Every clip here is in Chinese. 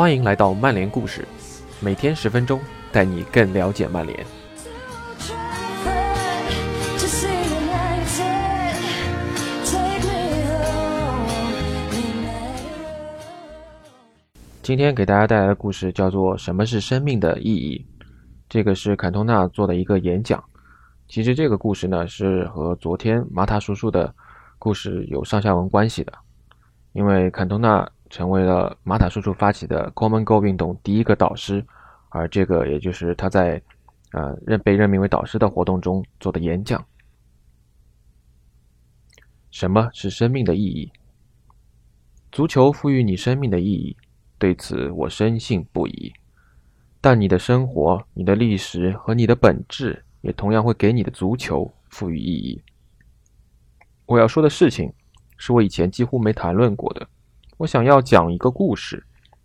欢迎来到曼联故事，每天十分钟，带你更了解曼联。今天给大家带来的故事叫做《什么是生命的意义》。这个是坎通纳做的一个演讲。其实这个故事呢，是和昨天马塔叔叔的故事有上下文关系的。因为坎通纳成为了马塔叔叔发起的 Common Go 运动第一个导师，而这个也就是他在呃任被任命为导师的活动中做的演讲。什么是生命的意义？足球赋予你生命的意义。对此，我深信不疑。但你的生活、你的历史和你的本质，也同样会给你的足球赋予意义。我要说的事情，是我以前几乎没谈论过的。我想要讲一个故事，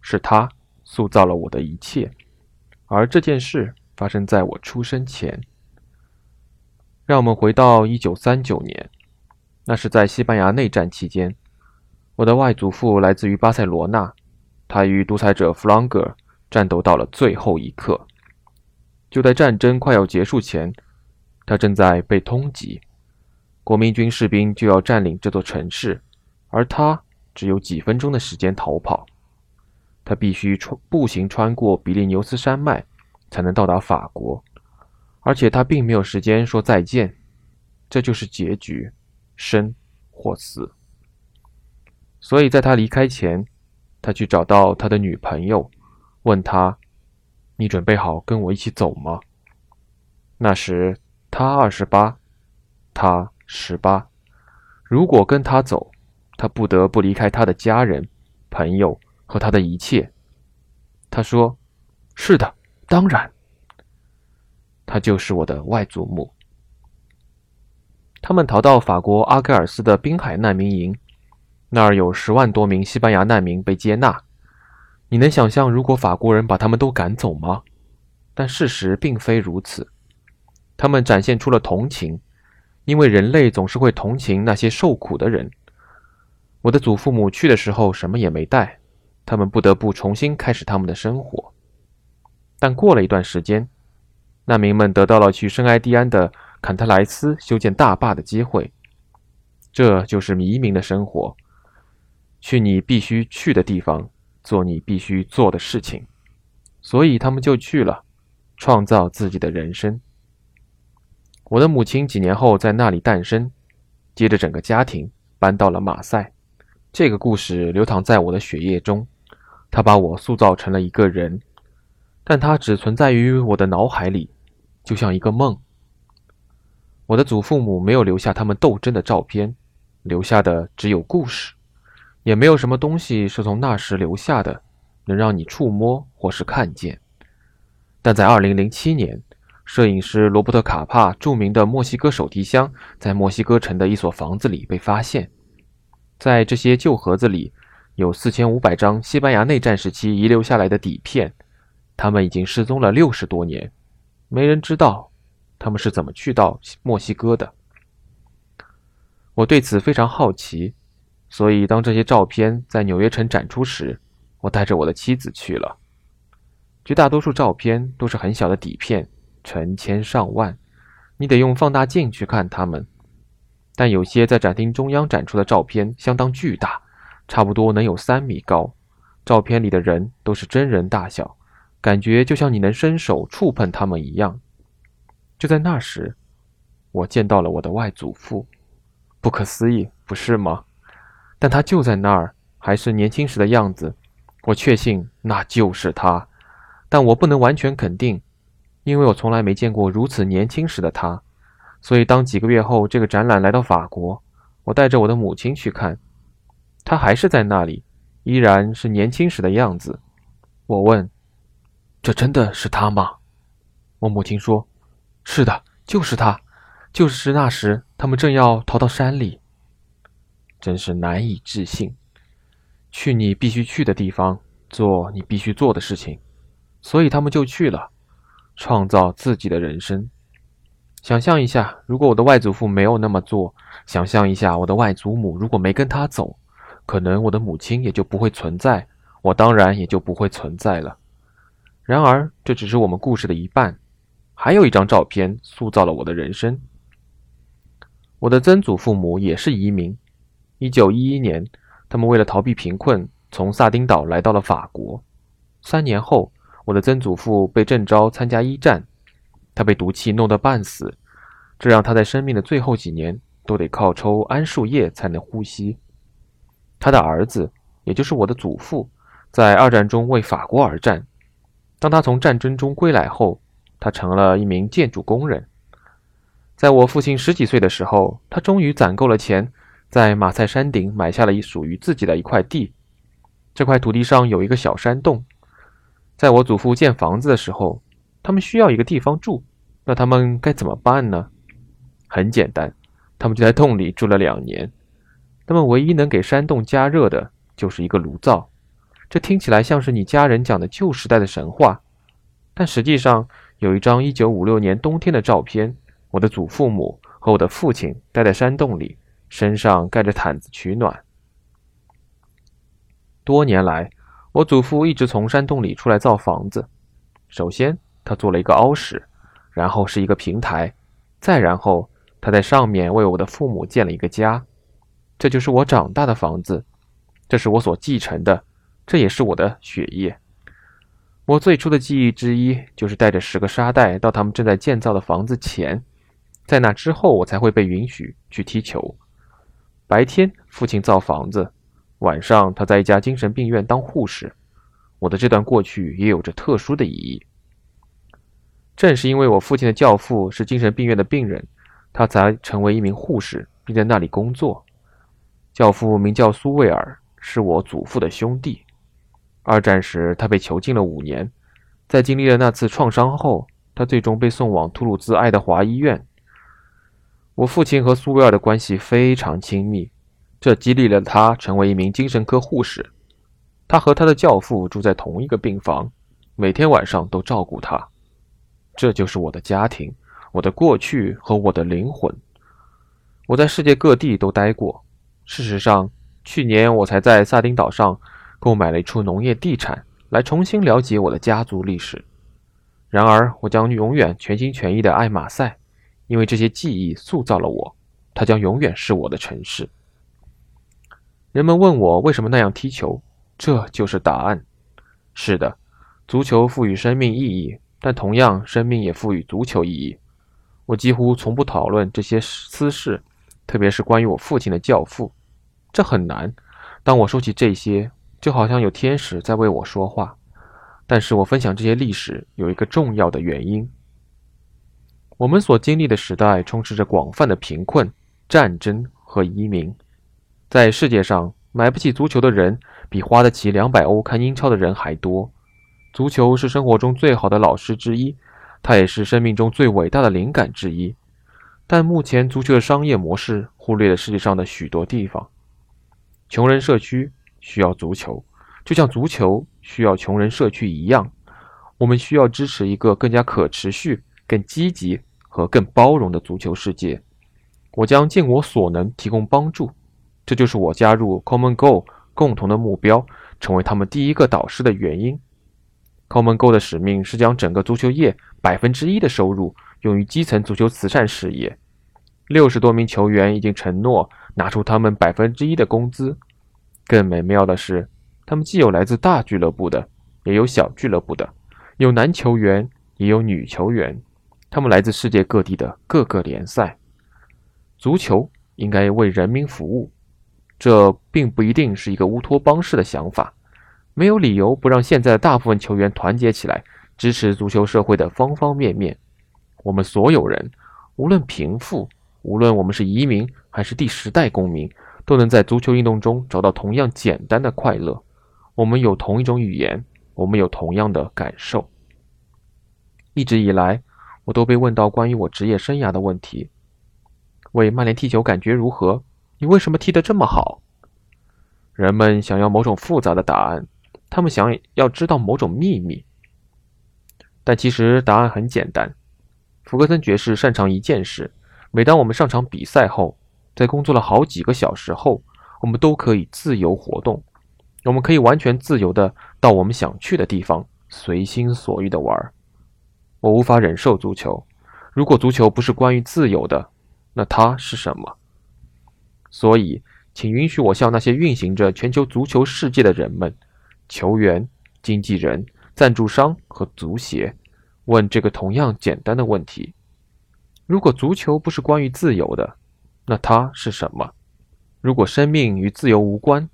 是他塑造了我的一切，而这件事发生在我出生前。让我们回到一九三九年，那是在西班牙内战期间，我的外祖父来自于巴塞罗那。他与独裁者弗朗格战斗到了最后一刻。就在战争快要结束前，他正在被通缉，国民军士兵就要占领这座城市，而他只有几分钟的时间逃跑。他必须穿步行穿过比利牛斯山脉，才能到达法国，而且他并没有时间说再见。这就是结局，生或死。所以在他离开前。他去找到他的女朋友，问他：“你准备好跟我一起走吗？”那时他二十八，他十八。如果跟他走，他不得不离开他的家人、朋友和他的一切。他说：“是的，当然。”他就是我的外祖母。他们逃到法国阿盖尔斯的滨海难民营。那儿有十万多名西班牙难民被接纳，你能想象如果法国人把他们都赶走吗？但事实并非如此，他们展现出了同情，因为人类总是会同情那些受苦的人。我的祖父母去的时候什么也没带，他们不得不重新开始他们的生活。但过了一段时间，难民们得到了去圣埃蒂安的坎特莱斯修建大坝的机会，这就是移民的生活。去你必须去的地方，做你必须做的事情，所以他们就去了，创造自己的人生。我的母亲几年后在那里诞生，接着整个家庭搬到了马赛。这个故事流淌在我的血液中，它把我塑造成了一个人，但它只存在于我的脑海里，就像一个梦。我的祖父母没有留下他们斗争的照片，留下的只有故事。也没有什么东西是从那时留下的，能让你触摸或是看见。但在2007年，摄影师罗伯特·卡帕著名的墨西哥手提箱在墨西哥城的一所房子里被发现。在这些旧盒子里，有4500张西班牙内战时期遗留下来的底片，他们已经失踪了六十多年，没人知道他们是怎么去到墨西哥的。我对此非常好奇。所以，当这些照片在纽约城展出时，我带着我的妻子去了。绝大多数照片都是很小的底片，成千上万，你得用放大镜去看它们。但有些在展厅中央展出的照片相当巨大，差不多能有三米高。照片里的人都是真人大小，感觉就像你能伸手触碰他们一样。就在那时，我见到了我的外祖父。不可思议，不是吗？但他就在那儿，还是年轻时的样子。我确信那就是他，但我不能完全肯定，因为我从来没见过如此年轻时的他。所以，当几个月后这个展览来到法国，我带着我的母亲去看，他还是在那里，依然是年轻时的样子。我问：“这真的是他吗？”我母亲说：“是的，就是他，就是那时他们正要逃到山里。”真是难以置信。去你必须去的地方，做你必须做的事情，所以他们就去了，创造自己的人生。想象一下，如果我的外祖父没有那么做，想象一下我的外祖母如果没跟他走，可能我的母亲也就不会存在，我当然也就不会存在了。然而，这只是我们故事的一半，还有一张照片塑造了我的人生。我的曾祖父母也是移民。一九一一年，他们为了逃避贫困，从萨丁岛来到了法国。三年后，我的曾祖父被征召参加一战，他被毒气弄得半死，这让他在生命的最后几年都得靠抽桉树叶才能呼吸。他的儿子，也就是我的祖父，在二战中为法国而战。当他从战争中归来后，他成了一名建筑工人。在我父亲十几岁的时候，他终于攒够了钱，在马赛山顶买下了一属于自己的一块地。这块土地上有一个小山洞。在我祖父建房子的时候，他们需要一个地方住，那他们该怎么办呢？很简单，他们就在洞里住了两年。他们唯一能给山洞加热的就是一个炉灶。这听起来像是你家人讲的旧时代的神话，但实际上有一张1956年冬天的照片，我的祖父母和我的父亲待在山洞里，身上盖着毯子取暖。多年来，我祖父一直从山洞里出来造房子。首先，他做了一个凹室，然后是一个平台，再然后他在上面为我的父母建了一个家。这就是我长大的房子，这是我所继承的。这也是我的血液。我最初的记忆之一就是带着十个沙袋到他们正在建造的房子前，在那之后我才会被允许去踢球。白天父亲造房子，晚上他在一家精神病院当护士。我的这段过去也有着特殊的意义。正是因为我父亲的教父是精神病院的病人，他才成为一名护士，并在那里工作。教父名叫苏维尔，是我祖父的兄弟。二战时，他被囚禁了五年。在经历了那次创伤后，他最终被送往图鲁兹爱德华医院。我父亲和苏维尔的关系非常亲密，这激励了他成为一名精神科护士。他和他的教父住在同一个病房，每天晚上都照顾他。这就是我的家庭，我的过去和我的灵魂。我在世界各地都待过。事实上，去年我才在萨丁岛上。购买了一处农业地产，来重新了解我的家族历史。然而，我将永远全心全意地爱马赛，因为这些记忆塑造了我。它将永远是我的城市。人们问我为什么那样踢球，这就是答案。是的，足球赋予生命意义，但同样，生命也赋予足球意义。我几乎从不讨论这些私事，特别是关于我父亲的教父。这很难。当我说起这些，就好像有天使在为我说话，但是我分享这些历史有一个重要的原因：我们所经历的时代充斥着广泛的贫困、战争和移民。在世界上，买不起足球的人比花得起两百欧看英超的人还多。足球是生活中最好的老师之一，它也是生命中最伟大的灵感之一。但目前，足球的商业模式忽略了世界上的许多地方，穷人社区。需要足球，就像足球需要穷人社区一样，我们需要支持一个更加可持续、更积极和更包容的足球世界。我将尽我所能提供帮助，这就是我加入 Common Goal 共同的目标，成为他们第一个导师的原因。Common Goal 的使命是将整个足球业百分之一的收入用于基层足球慈善事业。六十多名球员已经承诺拿出他们百分之一的工资。更美妙的是，他们既有来自大俱乐部的，也有小俱乐部的，有男球员，也有女球员。他们来自世界各地的各个联赛。足球应该为人民服务，这并不一定是一个乌托邦式的想法。没有理由不让现在的大部分球员团结起来，支持足球社会的方方面面。我们所有人，无论贫富，无论我们是移民还是第十代公民。都能在足球运动中找到同样简单的快乐。我们有同一种语言，我们有同样的感受。一直以来，我都被问到关于我职业生涯的问题：为曼联踢球感觉如何？你为什么踢得这么好？人们想要某种复杂的答案，他们想要知道某种秘密。但其实答案很简单。福格森爵士擅长一件事：每当我们上场比赛后。在工作了好几个小时后，我们都可以自由活动。我们可以完全自由的到我们想去的地方，随心所欲的玩。我无法忍受足球。如果足球不是关于自由的，那它是什么？所以，请允许我向那些运行着全球足球世界的人们、球员、经纪人、赞助商和足协，问这个同样简单的问题：如果足球不是关于自由的，那它是什么？如果生命与自由无关，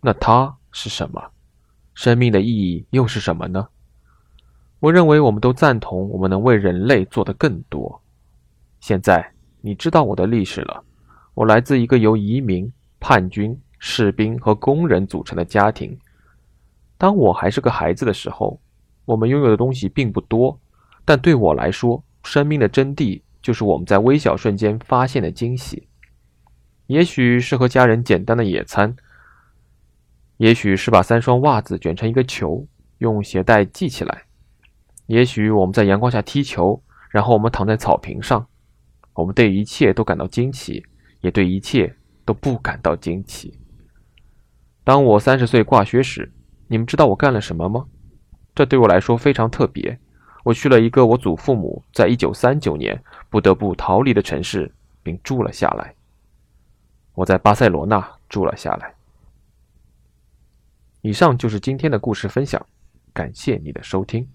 那它？是什么？生命的意义又是什么呢？我认为我们都赞同，我们能为人类做得更多。现在你知道我的历史了。我来自一个由移民、叛军、士兵和工人组成的家庭。当我还是个孩子的时候，我们拥有的东西并不多，但对我来说，生命的真谛就是我们在微小瞬间发现的惊喜。也许是和家人简单的野餐。也许是把三双袜子卷成一个球，用鞋带系起来；也许我们在阳光下踢球，然后我们躺在草坪上。我们对一切都感到惊奇，也对一切都不感到惊奇。当我三十岁挂靴时，你们知道我干了什么吗？这对我来说非常特别。我去了一个我祖父母在一九三九年不得不逃离的城市，并住了下来。我在巴塞罗那住了下来。以上就是今天的故事分享，感谢你的收听。